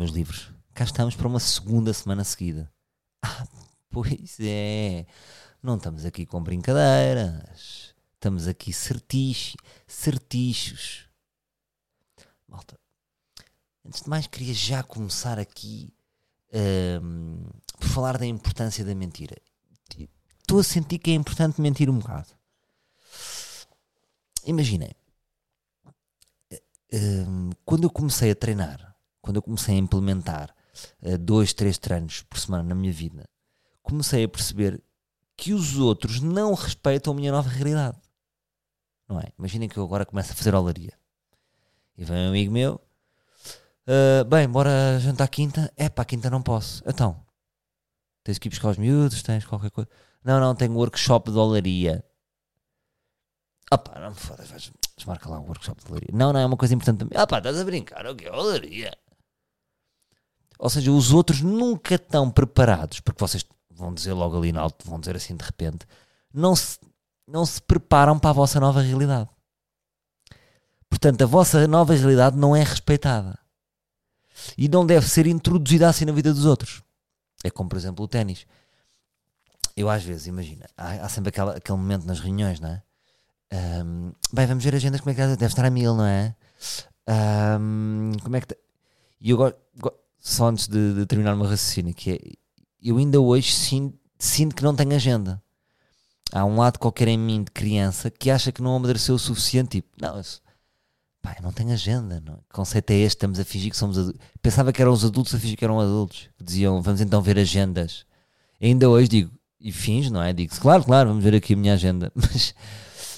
meus livros? Cá estamos para uma segunda semana seguida. Ah, pois é. Não estamos aqui com brincadeiras. Estamos aqui certich, certichos. Malta, antes de mais, queria já começar aqui um, por falar da importância da mentira. Estou a sentir que é importante mentir um bocado. Imaginem, um, quando eu comecei a treinar, quando eu comecei a implementar uh, dois, três treinos por semana na minha vida, comecei a perceber que os outros não respeitam a minha nova realidade. Não é? Imaginem que eu agora começo a fazer olaria. E vem um amigo meu, uh, bem, bora jantar quinta. É pá, quinta não posso. Então, tens que ir buscar os miúdos, tens qualquer coisa. Não, não, tenho workshop de olaria. Ah pá, não me fodas, desmarca lá o workshop de olaria. Não, não, é uma coisa importante também. Ah pá, estás a brincar, o que é olaria? Ou seja, os outros nunca estão preparados, porque vocês vão dizer logo ali na alto, vão dizer assim de repente, não se, não se preparam para a vossa nova realidade. Portanto, a vossa nova realidade não é respeitada. E não deve ser introduzida assim na vida dos outros. É como, por exemplo, o ténis. Eu às vezes, imagina, há, há sempre aquela, aquele momento nas reuniões, não é? Um, bem, vamos ver agendas, como é que deve estar a mil, não é? Um, como é que. E eu gosto, só antes de, de terminar o meu raciocínio, que é eu ainda hoje sinto, sinto que não tenho agenda. Há um lado qualquer em mim de criança que acha que não amadureceu o suficiente. Tipo, não, isso, pá, não tenho agenda. Não. Conceito é este? Estamos a fingir que somos adultos. Pensava que eram os adultos a fingir que eram adultos. Que diziam, vamos então ver agendas. E ainda hoje digo, e fins, não é? Digo, claro, claro, vamos ver aqui a minha agenda. Mas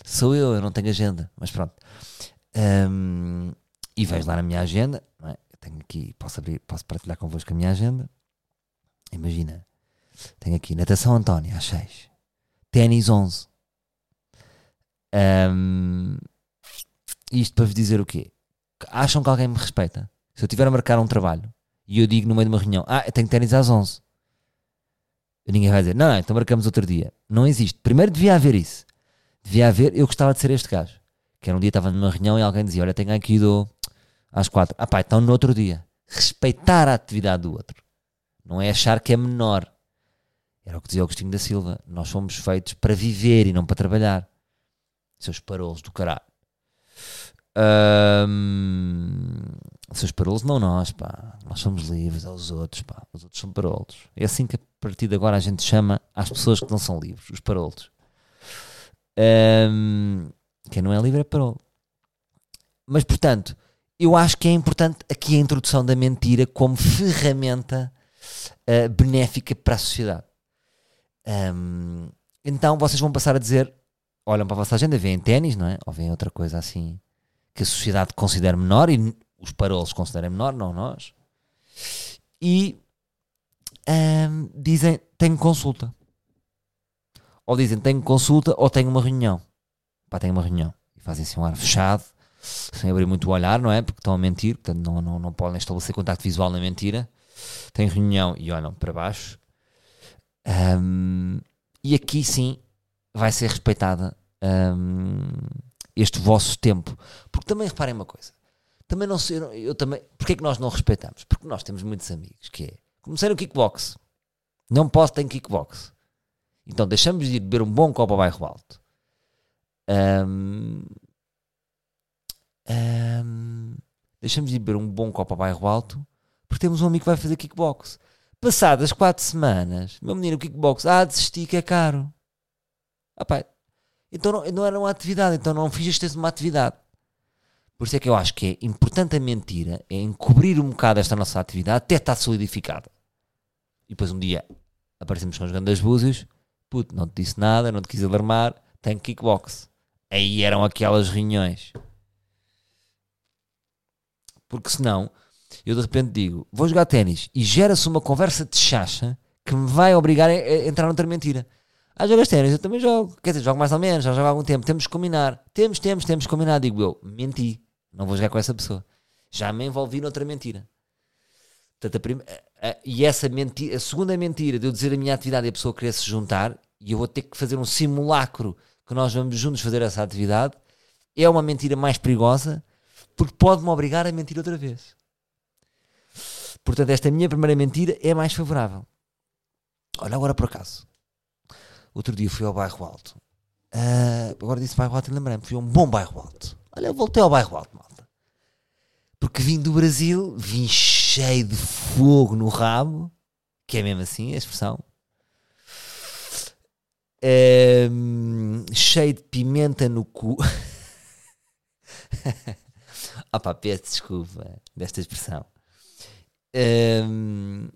sou eu, eu não tenho agenda. Mas pronto. Um, e vejo lá na minha agenda, é? Tenho aqui, posso abrir, posso partilhar convosco a minha agenda. Imagina, tenho aqui natação António às 6, ténis 11. Um, isto para vos dizer o quê? Acham que alguém me respeita? Se eu tiver a marcar um trabalho e eu digo no meio de uma reunião, ah, eu tenho ténis às 11, ninguém vai dizer, não, não, então marcamos outro dia. Não existe. Primeiro devia haver isso. Devia haver, eu gostava de ser este gajo. Que era um dia estava numa reunião e alguém dizia, olha, tenho aqui do às quatro. Ah pá, então no outro dia. Respeitar a atividade do outro. Não é achar que é menor. Era o que dizia Agostinho da Silva. Nós somos feitos para viver e não para trabalhar. Seus parolos do caralho. Um, seus parolos, não nós, pá. Nós somos livres aos outros, pá. Os outros são parolos. É assim que a partir de agora a gente chama às pessoas que não são livres, os parolos. Um, quem não é livre é parolo. Mas, portanto, eu acho que é importante aqui a introdução da mentira como ferramenta uh, benéfica para a sociedade. Um, então vocês vão passar a dizer: olham para a vossa agenda, veem ténis, não é? Ou veem outra coisa assim que a sociedade considera menor e os parolos consideram menor, não nós. E um, dizem: tenho consulta. Ou dizem: tenho consulta ou tenho uma reunião. Pá, tenho uma reunião. E fazem assim um ar fechado, sem abrir muito o olhar, não é? Porque estão a mentir, portanto não, não, não podem estabelecer contacto visual na mentira tem reunião e olham para baixo. Um, e aqui sim vai ser respeitada um, este vosso tempo. Porque também reparem uma coisa. Também não sei, eu também, porque é que nós não respeitamos? Porque nós temos muitos amigos que é, comecei no kickbox, não posso ter kickbox. Então deixamos de ir beber um bom copo ao bairro alto. Um, um, deixamos de beber um bom copo ao bairro alto porque temos um amigo que vai fazer kickbox. Passadas quatro semanas, meu menino, o kickbox, ah, desisti que é caro. Ah, pá, então não, não era uma atividade, então não fiz este uma atividade. Por isso é que eu acho que é importante a mentira, é encobrir um bocado esta nossa atividade até estar solidificada. E depois um dia aparecemos com os grandes búzios, puto, não te disse nada, não te quis alarmar, tenho kickbox. Aí eram aquelas reuniões. Porque senão eu de repente digo, vou jogar ténis e gera-se uma conversa de chacha que me vai obrigar a, a entrar noutra mentira. Ah, jogas ténis? Eu também jogo. Quer dizer, jogo mais ou menos, já jogo há algum tempo. Temos que combinar. Temos, temos, temos que combinar. Digo eu, menti. Não vou jogar com essa pessoa. Já me envolvi noutra mentira. Portanto, a a, a, e essa mentira, a segunda mentira de eu dizer a minha atividade e a pessoa querer se juntar e eu vou ter que fazer um simulacro que nós vamos juntos fazer essa atividade é uma mentira mais perigosa porque pode-me obrigar a mentir outra vez. Portanto, esta minha primeira mentira é mais favorável. Olha, agora por acaso. Outro dia fui ao bairro Alto. Uh, agora disse bairro Alto e lembrei-me. Fui a um bom bairro Alto. Olha, eu voltei ao bairro Alto, malta. Porque vim do Brasil, vim cheio de fogo no rabo, que é mesmo assim a expressão. Cheio de pimenta no cu. Opa, peço desculpa desta expressão. Um,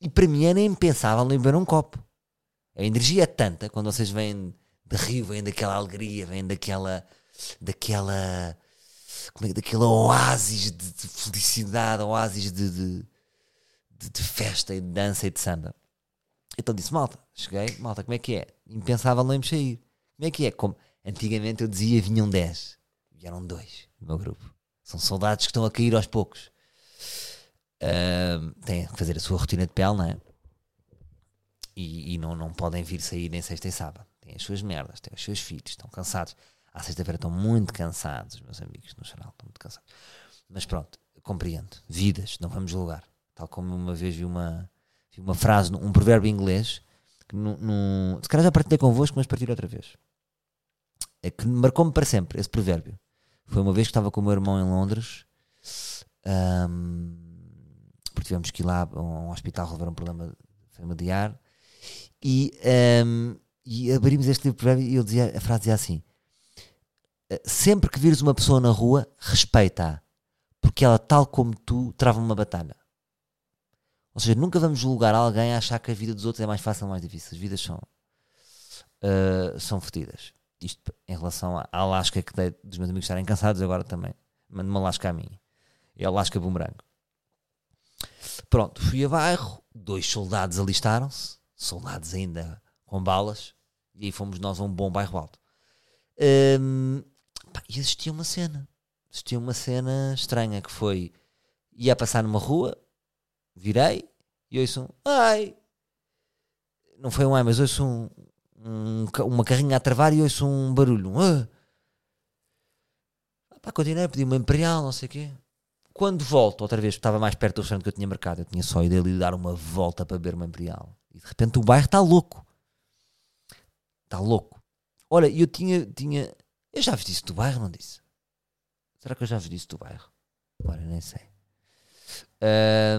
e para mim era impensável não beber um copo. A energia é tanta quando vocês vêm de rio, vêm daquela alegria, vêm daquela. daquela. como é, oásis de, de felicidade, oásis de, de, de, festa e de dança e de samba. Então disse, malta, cheguei, malta, como é que é? Impensável não me sair. Como é que é? Como antigamente eu dizia vinham 10, vieram dois no meu grupo. São soldados que estão a cair aos poucos. Uh, têm que fazer a sua rotina de pele, não é? E, e, não, não podem vir sair nem sexta e sábado. Têm as suas merdas, têm os seus filhos, estão cansados. À sexta-feira estão muito cansados, os meus amigos, no geral, estão muito cansados. Mas pronto, compreendo. Vidas, não vamos julgar. Tal como uma vez vi uma, vi uma frase, um provérbio inglês, que no, no, se calhar já partilhei convosco, mas partilho outra vez. É que marcou-me para sempre esse provérbio. Foi uma vez que estava com o meu irmão em Londres. Um, porque tivemos que ir lá a um hospital resolver um problema familiar e, um, e abrimos este livro e ele dizia, a frase dizia assim eh, sempre que vires uma pessoa na rua respeita-a porque ela tal como tu trava uma batalha ou seja, nunca vamos julgar alguém a achar que a vida dos outros é mais fácil ou mais difícil as vidas são uh, são fodidas isto em relação à lasca que dei dos meus amigos estarem cansados agora também mando uma lasca a mim é a lasca bumerangue. Pronto, fui a bairro, dois soldados alistaram-se, soldados ainda com balas, e aí fomos nós a um bom bairro alto. Um, pá, e existia uma cena, existia uma cena estranha que foi, ia passar numa rua, virei, e ouço um, ai, não foi um ai, mas ouço um, um, uma carrinha a travar e ouço um barulho, um, ah. Pá, continuei, pedi uma imperial, não sei o quê quando volto, outra vez, estava mais perto do restaurante que eu tinha marcado, eu tinha só ido ali dar uma volta para beber uma Imperial. E de repente o bairro está louco. Está louco. Olha, eu tinha, tinha. Eu já vos disse do bairro, não disse? Será que eu já vos disse do bairro? Agora nem sei.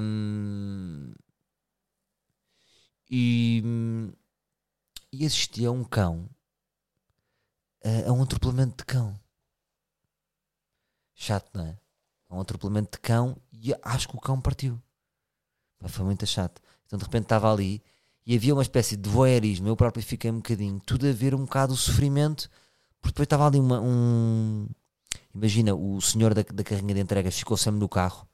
Um, e, e assistia a um cão, a, a um atropelamento de cão. Chato, não é? a um atropelamento de cão e acho que o cão partiu. Foi muito chato. Então de repente estava ali e havia uma espécie de voyeurismo. Eu próprio fiquei um bocadinho, tudo a ver um bocado o sofrimento, porque depois estava ali uma, um. Imagina, o senhor da, da carrinha de entregas ficou sempre no carro.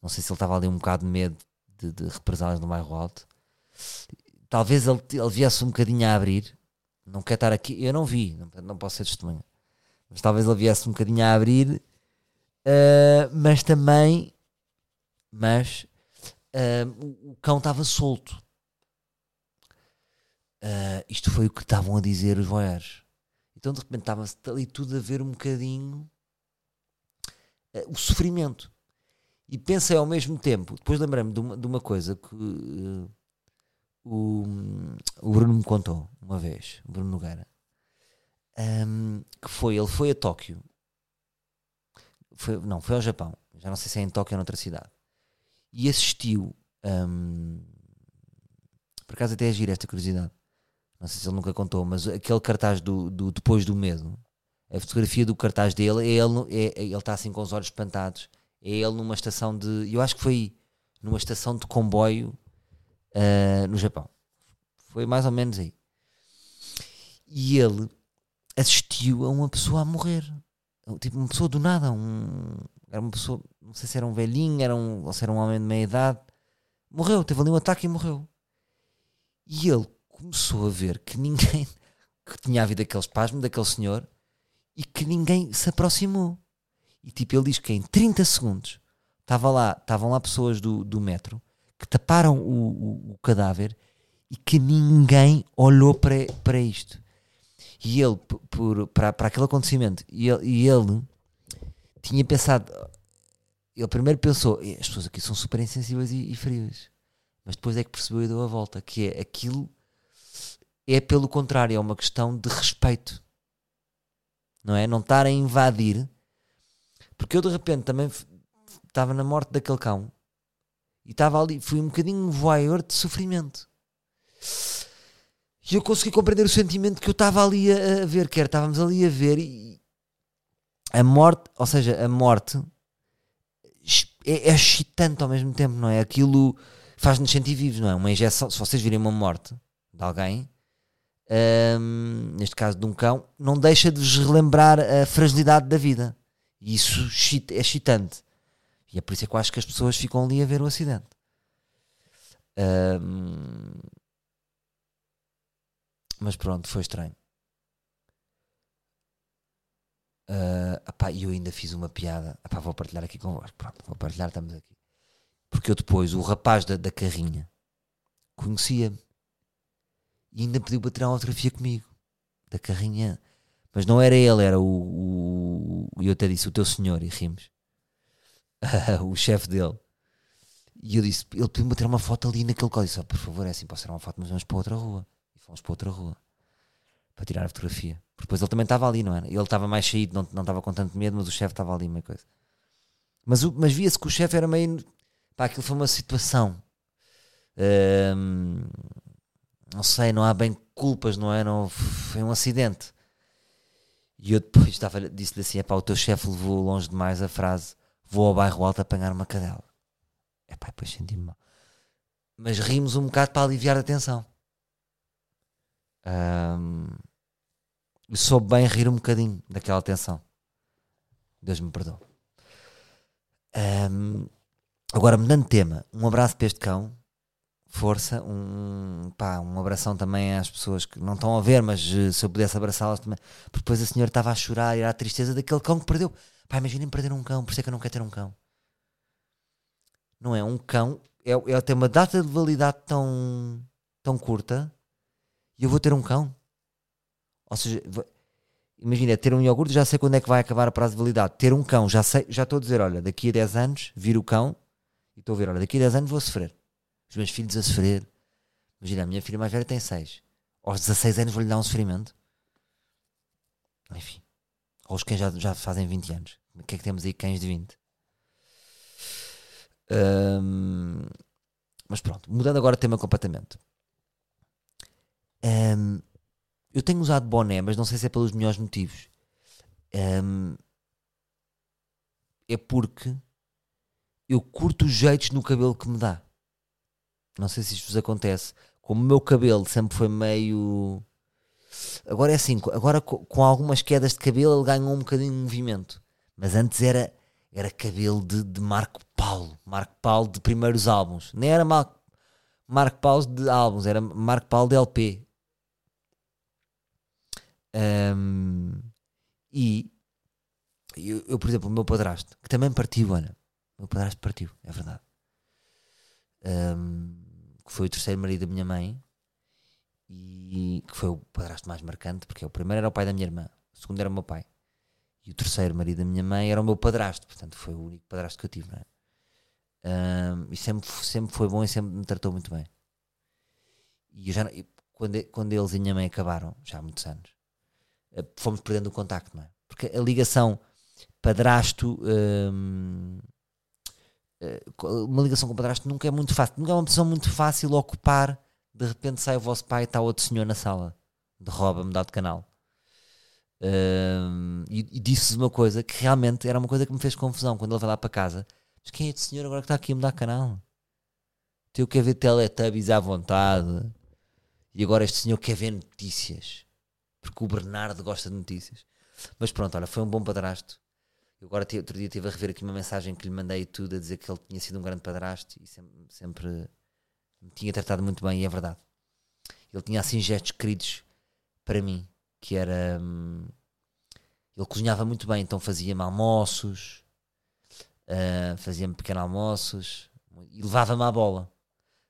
Não sei se ele estava ali um bocado de medo de, de represálias no bairro alto. Talvez ele, ele viesse um bocadinho a abrir. Não quer estar aqui. Eu não vi, não, não posso ser testemunha. Mas talvez ele viesse um bocadinho a abrir Uh, mas também, mas uh, o, cão estava solto. Uh, isto foi o que estavam a dizer os voyeurs. Então de repente estava ali tudo a ver um bocadinho o sofrimento. E pensei ao mesmo tempo, depois lembrei-me de de uma coisa que o, o Bruno me contou uma vez, o Bruno Nogueira, um, que foi, ele foi a Tóquio foi, não, foi ao Japão. Já não sei se é em Tóquio ou noutra cidade. E assistiu. Um, por acaso até é esta curiosidade. Não sei se ele nunca contou, mas aquele cartaz do, do Depois do Medo, a fotografia do cartaz dele, é ele, é, é ele está assim com os olhos espantados. É ele numa estação de. Eu acho que foi numa estação de comboio uh, no Japão. Foi mais ou menos aí. E ele assistiu a uma pessoa a morrer tipo uma pessoa do nada, um, era uma pessoa, não sei se era um velhinho, era um, ou se era um homem de meia idade, morreu, teve ali um ataque e morreu. E ele começou a ver que ninguém, que tinha havido aquele espasmo daquele senhor e que ninguém se aproximou. E tipo, ele diz que em 30 segundos estava lá, estavam lá pessoas do, do metro que taparam o, o, o cadáver e que ninguém olhou para, para isto. E ele, por, para, para aquele acontecimento, e ele, e ele tinha pensado: ele primeiro pensou, "Eh, as pessoas aqui são super insensíveis e, e frias. Mas depois é que percebeu e deu a volta, que é aquilo é pelo contrário, é uma questão de respeito. Não é? Não estar a invadir. Porque eu de repente também estava na morte daquele cão e estava ali, fui um bocadinho voyeur de sofrimento. E eu consegui compreender o sentimento que eu estava ali a, a ver, quer estávamos ali a ver e a morte, ou seja, a morte é, é excitante ao mesmo tempo, não é? Aquilo faz-nos sentir vivos, não é? Uma injeção, se vocês virem uma morte de alguém, hum, neste caso de um cão, não deixa de vos relembrar a fragilidade da vida. E isso é excitante. E é por isso é que eu acho que as pessoas ficam ali a ver o acidente. Hum, mas pronto, foi estranho. E eu ainda fiz uma piada. Vou partilhar aqui convosco. Pronto, vou partilhar, estamos aqui. Porque eu depois, o rapaz da, da carrinha, conhecia-me. E ainda pediu para tirar uma fotografia comigo. Da carrinha. Mas não era ele, era o. o e eu até disse, o teu senhor, e rimos. o chefe dele. E eu disse, ele pediu-me tirar uma foto ali naquele código. Disse, "Oh, por favor, é assim, posso tirar uma foto, mas vamos para outra rua. E fomos para outra rua. Para tirar a fotografia. Porque depois ele também estava ali, não era? Ele estava mais saído, não, não estava com tanto medo, mas o chefe estava ali, meio coisa. Mas, mas via-se que o chefe era meio. Pá, aquilo foi uma situação. Hum, não sei, não há bem culpas, não é? Não, foi um acidente. E eu depois estava, disse-lhe assim: pá, o teu chefe levou longe demais a frase: vou ao bairro alto apanhar uma cadela. É pá, depois senti-me mal. Mas rimos um bocado para aliviar a tensão. Eu soube bem rir um bocadinho daquela tensão. Deus me perdoe. Hum, agora, mudando de tema, um abraço para este cão. Força, um, pá, um abração também às pessoas que não estão a ver, mas eh, se eu pudesse abraçá-las também. Porque depois a senhora estava a chorar e era a tristeza daquele cão que perdeu. Pá, imaginem perder um cão, por isso é que eu não quero ter um cão. Não é? Um cão é, é ter uma data de validade tão, tão curta e eu vou ter um cão. Ou seja, imagina, ter um iogurte já sei quando é que vai acabar a prazo de validade. Ter um cão, já sei, já estou a dizer, olha, daqui a 10 anos viro o cão e estou a ver, olha, daqui a 10 anos vou sofrer. Os meus filhos a sofrer. Imagina, a minha filha mais velha tem 6. Aos 16 anos vou-lhe dar um sofrimento. Enfim. Ou os cães já, já fazem 20 anos. O que é que temos aí cães de 20? Ahm, mas pronto, mudando agora de tema completamente. Ahm, eu tenho usado boné, mas não sei se é pelos melhores motivos. Ahm, é porque eu curto os jeitos no cabelo que me dá. Não sei se isto vos acontece. Como o meu cabelo sempre foi meio. Agora é assim, agora co- com algumas quedas de cabelo ele ganhou um bocadinho de movimento. Mas antes era, era cabelo de, de Marco Paulo. Marco Paulo de primeiros álbuns. Nem era Marco, Marco Paulo de álbuns, era Marco Paulo de LP. Ahm, e eu, eu, por exemplo, o meu padrasto, que também partiu, olha. O meu padrasto partiu, é verdade. Ahm, que foi o terceiro marido da minha mãe e que foi o padrasto mais marcante, porque o primeiro era o pai da minha irmã, o segundo era o meu pai. E o terceiro marido da minha mãe era o meu padrasto, portanto foi o único padrasto que eu tive, não é? Ahm, e sempre, sempre foi bom e sempre me tratou muito bem. E eu já, quando, quando eles e a minha mãe acabaram, já há muitos anos, eh, fomos perdendo o contacto, não é? Porque a ligação padrasto. hum, eh, uma ligação com o padrasto nunca é muito fácil, nunca é uma pessoa muito fácil ocupar. De repente sai o vosso pai e está outro senhor na sala de rouba, mudar de canal. Hum, e e disse uma coisa que realmente era uma coisa que me fez confusão quando ele vai lá para casa. Mas quem é este senhor agora que está aqui a mudar canal? Teu quer ver Teletubbies à vontade e agora este senhor quer ver notícias porque o Bernardo gosta de notícias. Mas pronto, olha, foi um bom padrasto. Eu agora outro dia estive a rever aqui uma mensagem que lhe mandei tudo a dizer que ele tinha sido um grande padrasto e sempre, sempre me tinha tratado muito bem, e é verdade. Ele tinha assim gestos queridos para mim, que era. hum, ele cozinhava muito bem, então fazia-me almoços, ah, fazia-me pequenos almoços e levava-me à bola.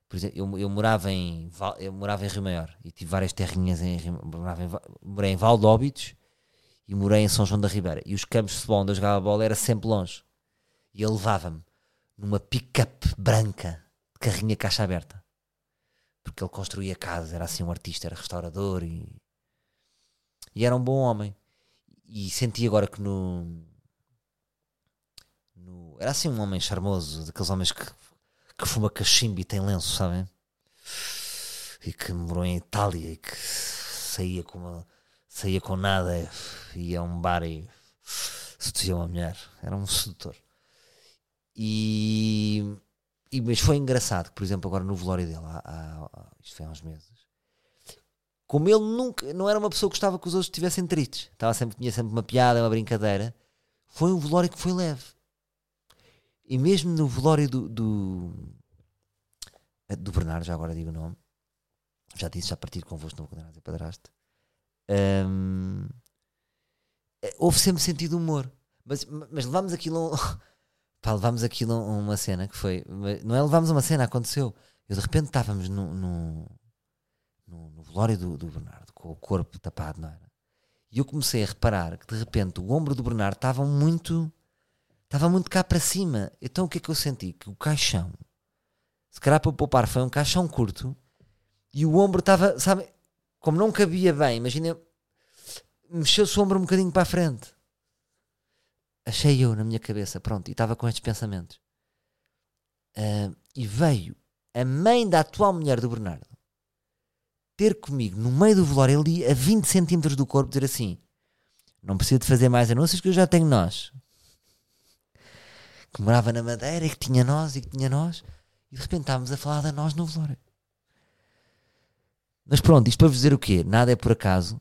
Por exemplo, eu, eu morava em eu morava em Rio Maior e tive várias terrinhas em, morava em, morei em Valdóbitos e morei em São João da Ribeira. E os campos de futebol onde eu jogava bola era sempre longe. E ele levava-me numa pick-up branca, de carrinha caixa aberta. Porque ele construía casas, era assim um artista, era restaurador e. E era um bom homem. E senti agora que no. no era assim um homem charmoso, daqueles homens que, que fuma cachimbo e tem lenço, sabem? E que morou em Itália e que saía com uma, saía com nada, ia a um bar e seduzia uma mulher. Era um sedutor. E, e, mas foi engraçado, por exemplo, agora no velório dele, há, há, isto foi há uns meses, como ele nunca, não era uma pessoa que gostava que os outros estivessem tristes, estava sempre, tinha sempre uma piada, uma brincadeira, foi um velório que foi leve. E mesmo no velório do, do, do Bernardo, já agora digo o nome, já disse, já partilho convosco no Condenados e Padrasto, um, houve sempre sentido humor. Mas, mas levámos aquilo. Pá, levámos aquilo a uma cena que foi. Não é levámos uma cena, aconteceu. Eu de repente estávamos no, no, no, no velório do, do, Bernardo, com o corpo tapado, não era? E eu comecei a reparar que de repente o ombro do Bernardo estava muito. Estava muito cá para cima. Então o que é que eu senti? Que o caixão, se calhar para poupar, foi um caixão curto e o ombro estava, sabe, como não cabia bem, imagina, mexeu-se o ombro um bocadinho para a frente. Achei eu na minha cabeça, pronto, e estava com estes pensamentos. Uh, e veio a mãe da atual mulher do Bernardo ter comigo no meio do velório ali a 20 centímetros do corpo dizer assim não preciso de fazer mais anúncios que eu já tenho nós que morava na Madeira e que tinha nós e que tinha nós e de repente estávamos a falar de nós no velório mas pronto, isto para vos dizer o quê? Nada é por acaso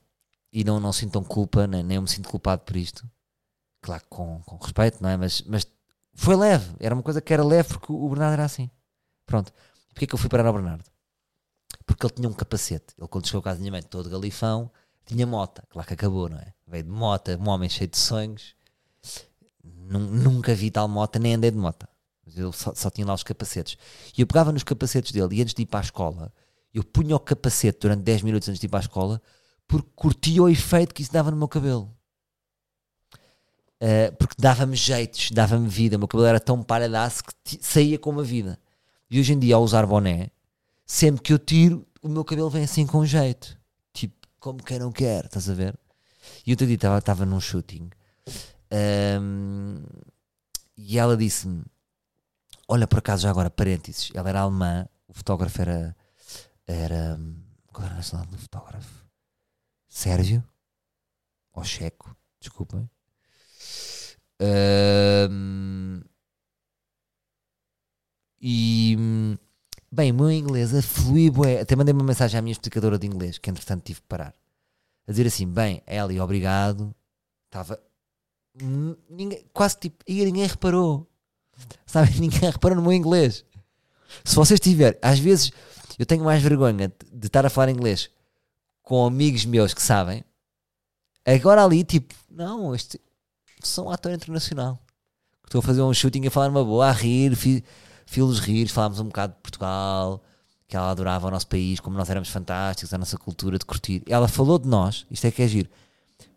e não, não sintam culpa, nem, nem eu me sinto culpado por isto. Claro, com, com respeito, não é? Mas, mas foi leve, era uma coisa que era leve porque o Bernardo era assim. Pronto. Porquê que eu fui parar ao Bernardo? Porque ele tinha um capacete. Ele, quando chegou a casa da mãe, todo galifão, tinha mota. Claro que acabou, não é? Veio de mota, um homem cheio de sonhos. Nunca vi tal mota, nem andei de mota. Mas ele só, só tinha lá os capacetes. E eu pegava nos capacetes dele e antes de ir para a escola, eu punha o capacete durante 10 minutos antes de ir para a escola porque curtia o efeito que isso dava no meu cabelo. Uh, porque dava-me jeitos, dava-me vida. O meu cabelo era tão paradaço que saía com uma vida. E hoje em dia, ao usar boné, sempre que eu tiro, o meu cabelo vem assim com jeito. Tipo, como quem não quer, estás a ver? E outro dia estava num shooting um, e ela disse-me: Olha, por acaso, já agora, parênteses, ela era alemã, o fotógrafo era era. Qual era a nacionalidade do fotógrafo? Sérgio? Ou Checo? Desculpem. Um, e. Bem, o meu inglês. É, até mandei uma mensagem à minha explicadora de inglês, que entretanto tive que parar. A dizer assim: bem, Eli, obrigado. Estava. Quase tipo. E ninguém reparou. Sabe? Ninguém reparou no meu inglês. Se vocês tiverem, às vezes eu tenho mais vergonha de estar a falar inglês com amigos meus que sabem. Agora ali, tipo, não, este, sou um ator internacional. Estou a fazer um shooting a falar uma boa, a rir, filos rir, falámos um bocado de Portugal, que ela adorava o nosso país, como nós éramos fantásticos, a nossa cultura de curtir. Ela falou de nós, isto é que é giro.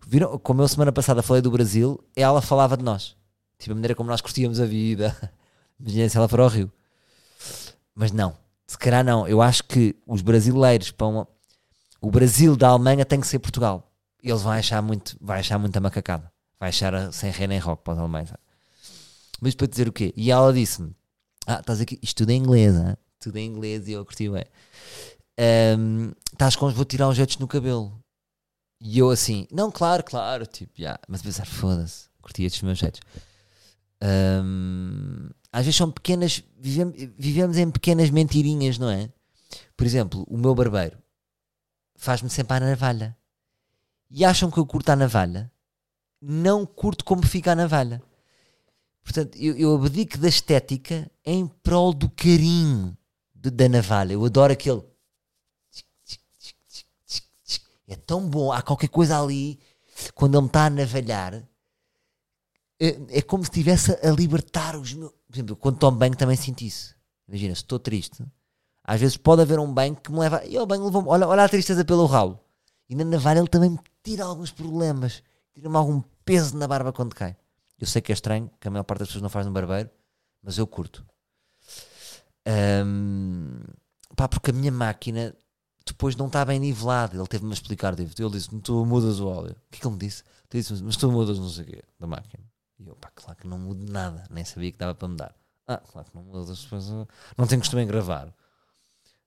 Viram, como eu semana passada falei do Brasil, ela falava de nós. Tipo, a maneira como nós curtíamos a vida. Imagina se ela for ao Rio. Mas não, se calhar não. Eu acho que os brasileiros para uma... o Brasil da Alemanha tem que ser Portugal. Eles vão achar muito, vai achar muita macacada. Vai achar sem rei nem rock para os alemães. Mas para dizer o quê? E ela disse-me: Ah, estás aqui, tudo em inglês, hein? tudo em inglês e eu curti bem. Um, estás com, vou tirar uns jetos no cabelo. E eu assim, não, claro, claro, tipo, yeah. mas pensar, foda-se, curti estes meus jeitos. Um, às vezes são pequenas, vivemos, vivemos em pequenas mentirinhas, não é? Por exemplo, o meu barbeiro faz-me sempre a navalha. E acham que eu curto a navalha? Não curto como fica a navalha. Portanto, eu, eu abdico da estética em prol do carinho de, da navalha. Eu adoro aquele. É tão bom. Há qualquer coisa ali, quando ele me está a navalhar, é, é como se estivesse a libertar os meus. Por exemplo, quando tomo banho também sinto isso. Imagina, se estou triste, às vezes pode haver um banho que me leva. E o banho levou olha, olha a tristeza pelo ralo. E na navalha ele também me tira alguns problemas, tira-me algum peso na barba quando cai. Eu sei que é estranho, que a maior parte das pessoas não faz no barbeiro, mas eu curto. Ahm, pá, porque a minha máquina depois não está bem nivelada. Ele teve-me a explicar, David. Ele disse: Tu mudas o óleo. O que é que ele me disse? Ele disse: Mas tu mudas não sei o quê da máquina. E eu, pá, claro que não mudo nada. Nem sabia que dava para mudar. Ah, claro que não uh, não tenho costume em gravar.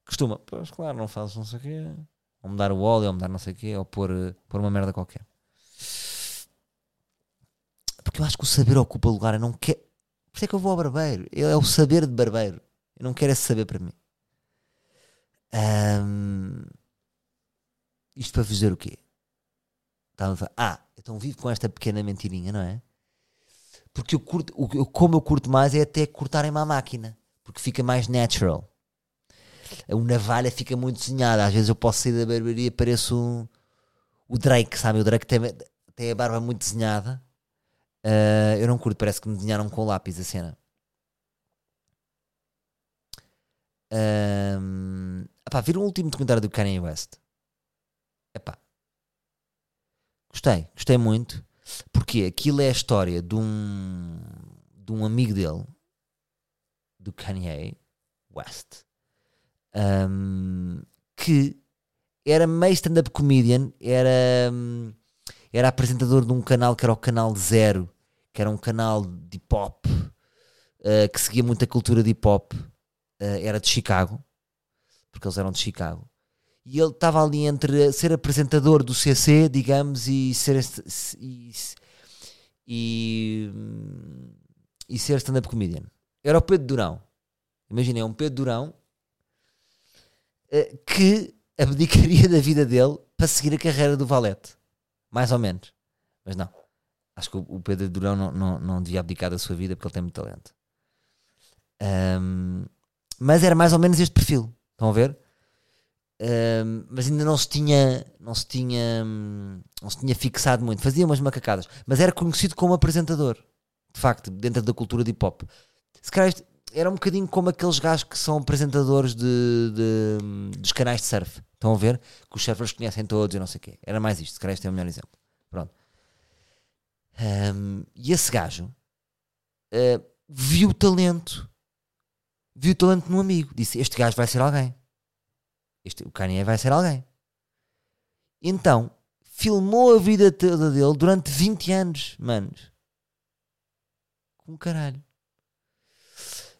Costuma, pois claro, não fazes não sei o quê. Ou mudar o óleo, ou mudar não sei o quê, ou pôr, uh, pôr uma merda qualquer. Eu acho que o saber ocupa lugar. Eu não quero. Por isso é que eu vou ao barbeiro. É o saber de barbeiro. Eu não quero esse saber para mim. Ahm, isto para dizer o quê? A falar, ah, então vivo com esta pequena mentirinha, não é? Porque eu curto, o- eu- como eu curto mais é até cortarem-me à máquina. Porque fica mais natural. A navalha fica muito desenhada. Às vezes eu posso sair da barbearia e pareço um- o Drake, sabe? O Drake tem, tem a barba muito desenhada. Ah, eu não curto, parece que me desenharam com lápis a cena. Um, epá, viram o último documentário do Kanye West? Epá. Gostei, gostei muito. Porque aquilo é a história de um, de um amigo dele, do Kanye West, um, que era meio stand-up comedian, era, um, era apresentador de um canal que era o Canal Zero, que era um canal de hip hop, uh, que seguia muita cultura de hip hop, uh, era de Chicago, porque eles eram de Chicago. E ele estava ali entre ser apresentador do CC, digamos, e ser e, e, e ser stand-up comedian. Era o Pedro Durão. Imaginem, é um Pedro Durão uh, que abdicaria da vida dele para seguir a carreira do Valete. Mais ou menos. Mas não. Acho que o Pedro Durão não, não, não devia abdicar da sua vida porque ele tem muito talento. Um, mas era mais ou menos este perfil. Estão a ver? Um, mas ainda não se tinha não se tinha não se tinha fixado muito fazia umas macacadas mas era conhecido como apresentador de facto dentro da cultura de hip hop se calhar era um bocadinho como aqueles gajos que são apresentadores de, de, dos canais de surf estão a ver que os surfers conhecem todos e não sei o quê era mais isto se calhar este é o melhor exemplo pronto um, e esse gajo uh, viu talento viu talento num amigo disse este gajo vai ser alguém este, o Kanye vai ser alguém. Então, filmou a vida toda dele durante 20 anos, manos. Com caralho.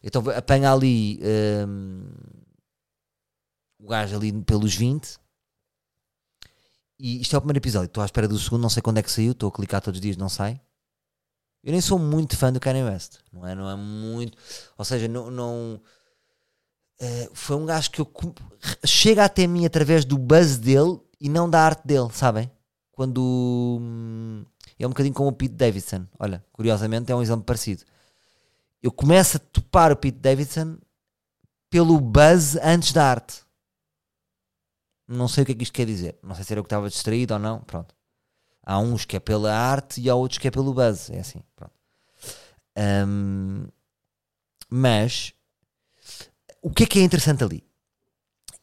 Então apanha ali um, o gajo ali pelos 20. E isto é o primeiro episódio. Estou à espera do segundo, não sei quando é que saiu. Estou a clicar todos os dias, não sai. Eu nem sou muito fã do Kanye West. Não é, não é muito. Ou seja, não, não Uh, foi um gajo que eu chega até mim através do buzz dele e não da arte dele, sabem? Quando hum, é um bocadinho como o Pete Davidson. Olha, curiosamente é um exemplo parecido. Eu começo a topar o Pete Davidson pelo buzz antes da arte. Não sei o que é que isto quer dizer. Não sei se era eu que estava distraído ou não. Pronto. Há uns que é pela arte e há outros que é pelo buzz. É assim. Pronto. Um, mas o que é que é interessante ali?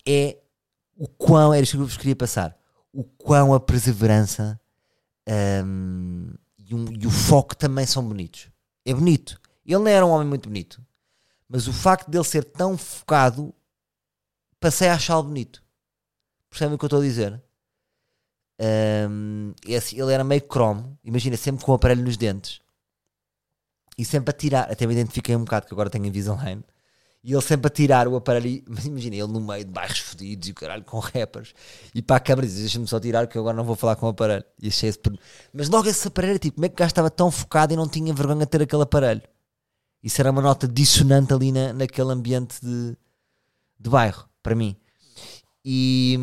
É o quão, era isto que eu vos queria passar, o quão a perseverança um, e, um, e, o foco também são bonitos. É bonito. Ele não era um homem muito bonito, mas o facto dele ser tão focado, passei a achá-lo bonito. Percebem o que eu estou a dizer? Um, esse, ele era meio cromo, imagina, sempre com o aparelho nos dentes e sempre a tirar. Até me identifiquei um bocado que agora tenho Invisalign e ele sempre a tirar o aparelho, mas imagina, ele no meio de bairros fodidos e o caralho com rappers, e para a câmara diz: Deixa-me só tirar, que eu agora não vou falar com o aparelho. E achei esse... Mas logo esse aparelho, tipo, como é que o gajo estava tão focado e não tinha vergonha de ter aquele aparelho? Isso era uma nota dissonante ali na, naquele ambiente de, de bairro, para mim. E,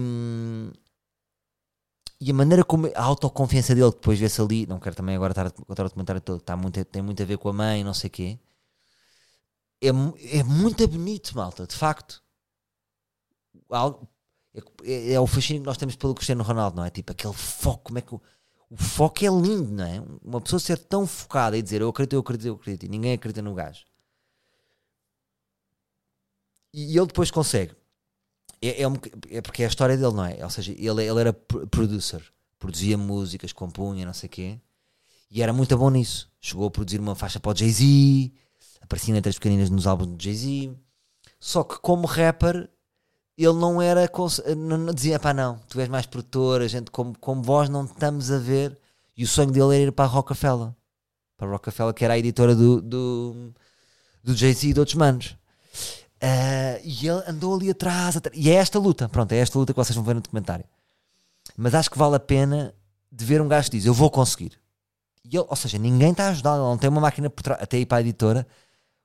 e a maneira como a autoconfiança dele, depois vê-se ali, não quero também agora estar a contar o documentário todo, está muito, tem muito a ver com a mãe, não sei o quê é, é muito bonito, malta, de facto. É, é, o fascínio que nós temos pelo Cristiano Ronaldo, não é? Tipo, aquele foco, como é que o, o foco é lindo, não é? Uma pessoa ser tão focada e dizer eu acredito, eu acredito, eu acredito, e ninguém acredita no gajo. E ele depois consegue. É, é, um, é, porque é a história dele, não é? Ou seja, ele, ele era producer, produzia músicas, compunha, não sei o quê. E era muito bom nisso. Chegou a produzir uma faixa para o Jay-Z, aparecia em letras pequeninas nos álbuns do Jay-Z. Só que como rapper, ele não era. Não, não dizia, pá, não, tu és mais produtor, a gente, como, como voz, não estamos a ver. E o sonho dele era ir para a Rockefeller. Para a Rockefeller, que era a editora do, do, do Jay-Z e de outros manos. Uh, e ele andou ali atrás, atrás, E é esta luta, pronto, é esta luta que vocês vão ver no documentário. Mas acho que vale a pena de ver um gajo que diz: Eu vou conseguir. E ele, ou seja, ninguém está a ajudar, ele não tem uma máquina por trás, até ir para a editora.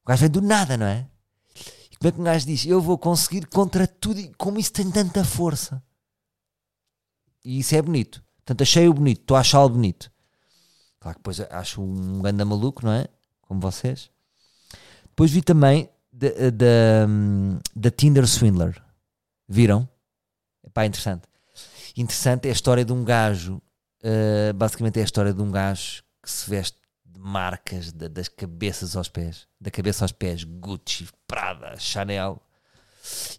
O gajo vem do nada, não é? E como é que um gajo diz: Eu vou conseguir contra tudo, e como isso tem tanta força. E isso é bonito. Portanto, achei-o bonito, estou a achá-lo bonito. Claro que depois acho um ganda maluco, não é? Como vocês. Depois vi também da, da, Tinder Swindler. Viram? Pá, interessante. Interessante é a história de um gajo. Uh, basicamente é a história de um gajo que se veste de marcas de, das cabeças aos pés. Da cabeça aos pés, Gucci, Prada, Chanel.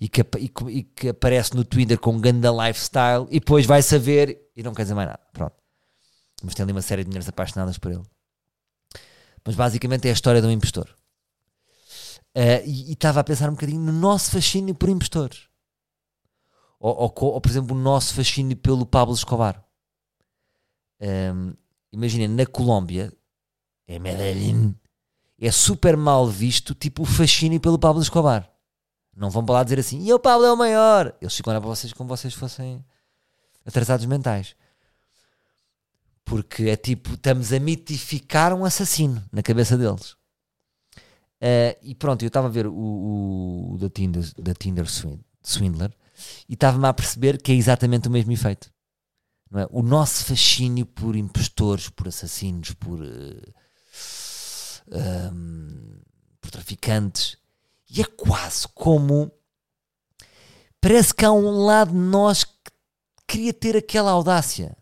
E que, e, e que aparece no Twitter com um ganda lifestyle e depois vai saber e não quer dizer mais nada. Pronto. Mas tem ali uma série de mulheres apaixonadas por ele. Mas basicamente é a história de um impostor. Uh, e estava a pensar um bocadinho no nosso fascínio por impostores. Ou, ou, ou, por exemplo, o nosso fascínio pelo Pablo Escobar. Um, Imaginem, na Colômbia, é Medellín, é super mal visto, tipo, o fascínio pelo Pablo Escobar. Não vão para lá dizer assim, e o Pablo é o maior. Eles ficam para vocês como vocês fossem atrasados mentais. Porque é tipo, estamos a mitificar um assassino na cabeça deles. Uh, e pronto, eu estava a ver o, o, o da Tinder, da Tinder Swindler e estava-me a perceber que é exatamente o mesmo efeito. É? O nosso fascínio por impostores, por assassinos, por, uh, um, por traficantes, e é quase como parece que há um lado de nós que queria ter aquela audácia.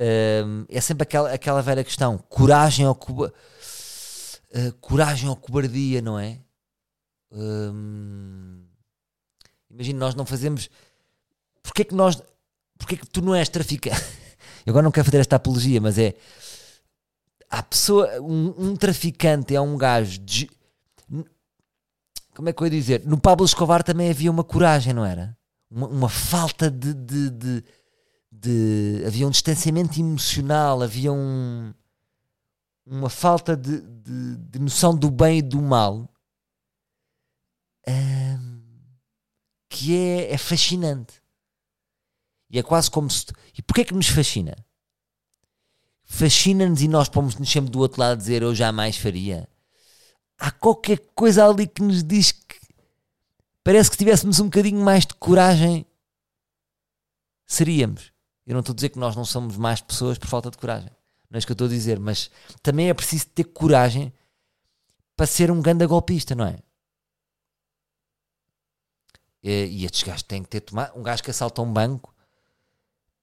Um, é sempre aquela, aquela velha questão: coragem ou, co uh, coragem ou cobardia, não é? Um, Imagina, nós não fazemos. Porquê que nós. Porquê que tu não és traficante? Eu agora não quero fazer esta apologia, mas é. A pessoa. Um, um traficante é um gajo. De, como é que eu ia dizer? No Pablo Escobar também havia uma coragem, não era? Uma, uma falta de, de, de, de, Havia um distanciamento emocional, havia um, uma falta de, de, de noção do bem e do mal. Que é, é fascinante. E é quase como se. E porquê que nos fascina? Fascina-nos e nós pomos-nos sempre do outro lado a dizer eu jamais faria. Há qualquer coisa ali que nos diz que parece que se tivéssemos um bocadinho mais de coragem, seríamos. Eu não estou a dizer que nós não somos mais pessoas por falta de coragem. Não é isso que eu estou a dizer, mas também é preciso ter coragem para ser um ganda golpista, não é? E estes gajos têm que ter tomate. Um gajo que assalta um banco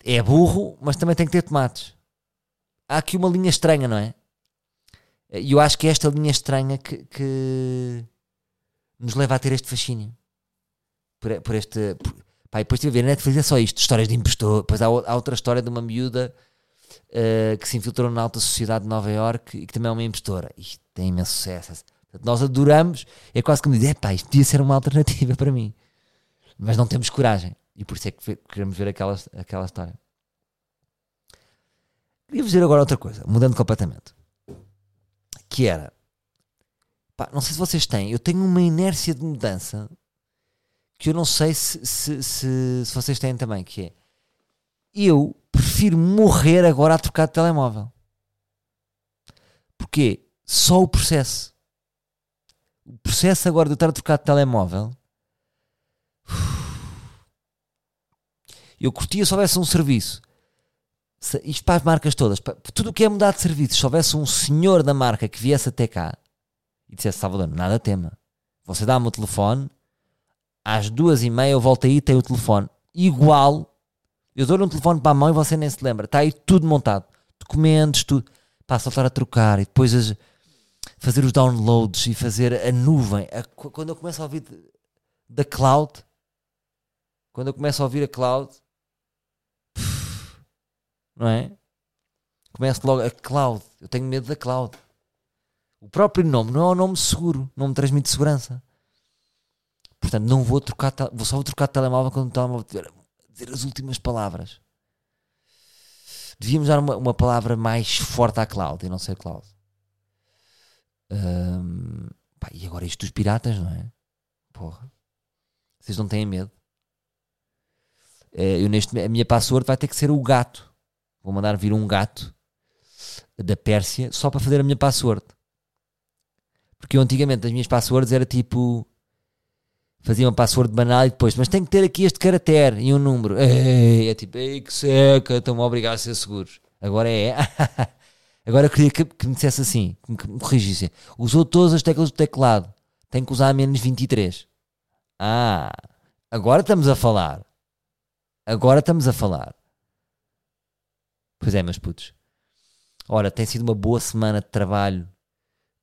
é burro, mas também tem que ter tomates. Há aqui uma linha estranha, não é? E eu acho que é esta linha estranha que, que nos leva a ter este fascínio. Por, por este. Por, pá, e depois estive a ver Netflix é só isto: histórias de impostor. Depois há, há outra história de uma miúda uh, que se infiltrou na alta sociedade de Nova York e que também é uma impostora. Isto tem imenso sucesso. Nós adoramos, é quase como dizer: pá, isto podia ser uma alternativa para mim mas não temos coragem. E por isso é que queremos ver aquela, aquela história. Queria-vos dizer agora outra coisa, mudando completamente. Que era, pá, não sei se vocês têm, eu tenho uma inércia de mudança que eu não sei se, se, se, se vocês têm também, que é, eu prefiro morrer agora a trocar de telemóvel. Porque só o processo. O processo agora de eu estar a trocar de telemóvel eu curtia se houvesse um serviço. Se, isto para as marcas todas, para, tudo o que é mudar de serviço, se houvesse um senhor da marca que viesse até cá e dissesse: Salvador, nada tema. Você dá-me o telefone, às duas e meia eu volto aí e tenho o telefone. Igual, eu dou-lhe um telefone para a mão e você nem se lembra. Está aí tudo montado. Documentos, tudo. Para saltar a trocar e depois as, fazer os downloads e fazer a nuvem. A, quando eu começo a ouvir da cloud, quando eu começo a ouvir a cloud, não é? Começo logo a cloud. Eu tenho medo da cloud. O próprio nome não é um nome seguro, não me transmite segurança. Portanto, não vou trocar, vou só vou trocar de telemóvel quando o telemóvel dizer as últimas palavras. Devíamos dar uma, uma palavra mais forte à cloud, eu não sei cloud. Um, pá, e agora isto dos piratas, não é? Porra. Vocês não têm medo? Eh, eu neste, a minha password vai ter que ser o gato. Vou mandar vir um gato da Pérsia só para fazer a minha password. Porque eu antigamente as minhas passwords era tipo fazia uma password banal e depois, mas tem que ter aqui este caractere e um número. Ei, é tipo, ei, que seca, estão-me a obrigar a ser seguros. Agora é. Agora eu queria que, que me dissesse assim, que me, que corrigisse. Usou todas as teclas do teclado. Tem que usar menos 23. Ah, agora estamos a falar. Agora estamos a falar. Pois é, meus putos. Ora, tem sido uma boa semana de trabalho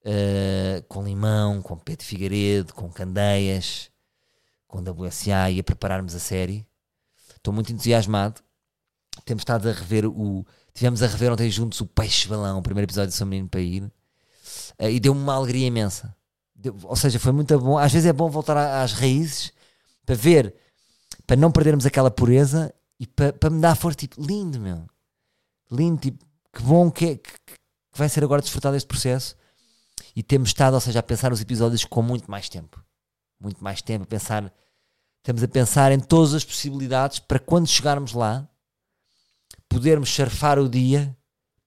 uh, com Limão, com Pedro Figueiredo, com Candeias, com WSA e a prepararmos a série. Estou muito entusiasmado. Temos estado a rever o. Tivemos a rever ontem juntos o Peixe Balão, o primeiro episódio de São Menino para ir. Uh, e deu-me uma alegria imensa. Deu, ou seja, foi muito bom. Às vezes é bom voltar às raízes para ver para não perdermos aquela pureza e para, para me dar força, tipo, lindo, meu. Lindo, tipo, que bom que, é, que, que vai ser agora desfrutar deste processo. E temos estado, ou seja, a pensar os episódios com muito mais tempo. Muito mais tempo a pensar. Estamos a pensar em todas as possibilidades para quando chegarmos lá podermos surfar o dia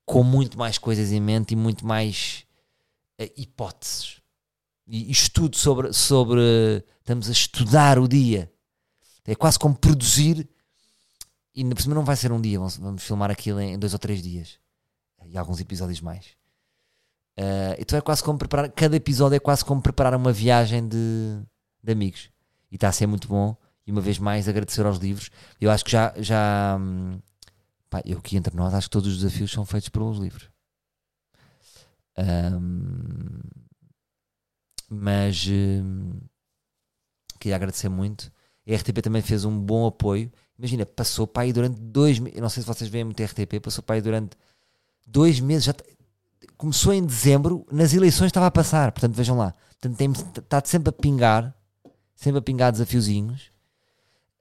com muito mais coisas em mente e muito mais uh, hipóteses. E, estudo sobre, sobre. Estamos a estudar o dia é quase como produzir. E por cima não vai ser um dia, vamos, vamos filmar aquilo em dois ou três dias. E alguns episódios mais. Uh, então é quase como preparar. Cada episódio é quase como preparar uma viagem de, de amigos. E está a ser muito bom. E uma vez mais agradecer aos livros. Eu acho que já. já hum, pá, eu aqui entre nós acho que todos os desafios são feitos pelos livros. Um, mas hum, queria agradecer muito a RTP também fez um bom apoio. Imagina, passou para aí durante dois meses. Não sei se vocês veem muito a RTP, passou para aí durante dois meses. Já começou em dezembro, nas eleições estava a passar. Portanto, vejam lá. Portanto, tem, está sempre a pingar, sempre a pingar desafiozinhos.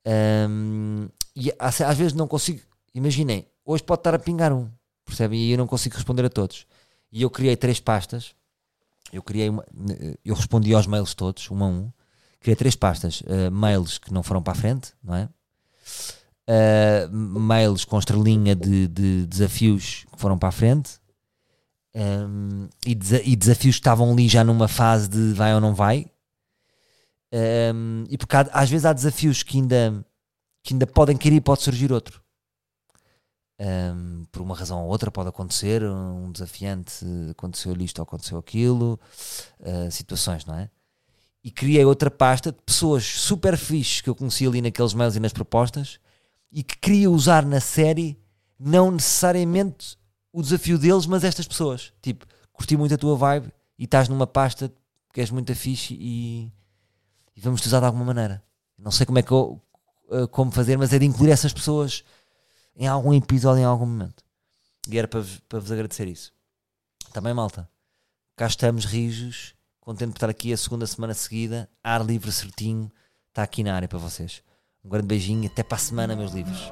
Um, e às, às vezes não consigo. Imaginem, hoje pode estar a pingar um, percebem? E eu não consigo responder a todos. E eu criei três pastas. Eu criei uma, eu respondi aos mails todos, um a um criei três pastas. Uh, mails que não foram para a frente, não é? Uh, mails com estrelinha de, de, desafios que foram para a frente. Um, e, desa e, desafios que estavam ali já numa fase de vai ou não vai. Um, e porque há, às vezes há desafios que ainda, que ainda podem cair e pode surgir outro. Um, por uma razão ou outra pode acontecer, um desafiante aconteceu isto ou aconteceu aquilo, uh, situações, não é? e criei outra pasta de pessoas super fixes que eu conheci ali naqueles mails e nas propostas e que queria usar na série não necessariamente o desafio deles, mas estas pessoas. Tipo, curti muito a tua vibe e estás numa pasta que és muito fixe e, e vamos te usar de alguma maneira. Não sei como é que eu, eh, como fazer, mas é de incluir essas pessoas em algum episódio, em algum momento. E era para vos, para vos agradecer isso. Também, malta, cá estamos rijos contente por estar aqui a segunda semana seguida, ar livre certinho, está aqui na área para vocês. Um grande beijinho, até para a semana, meus livros.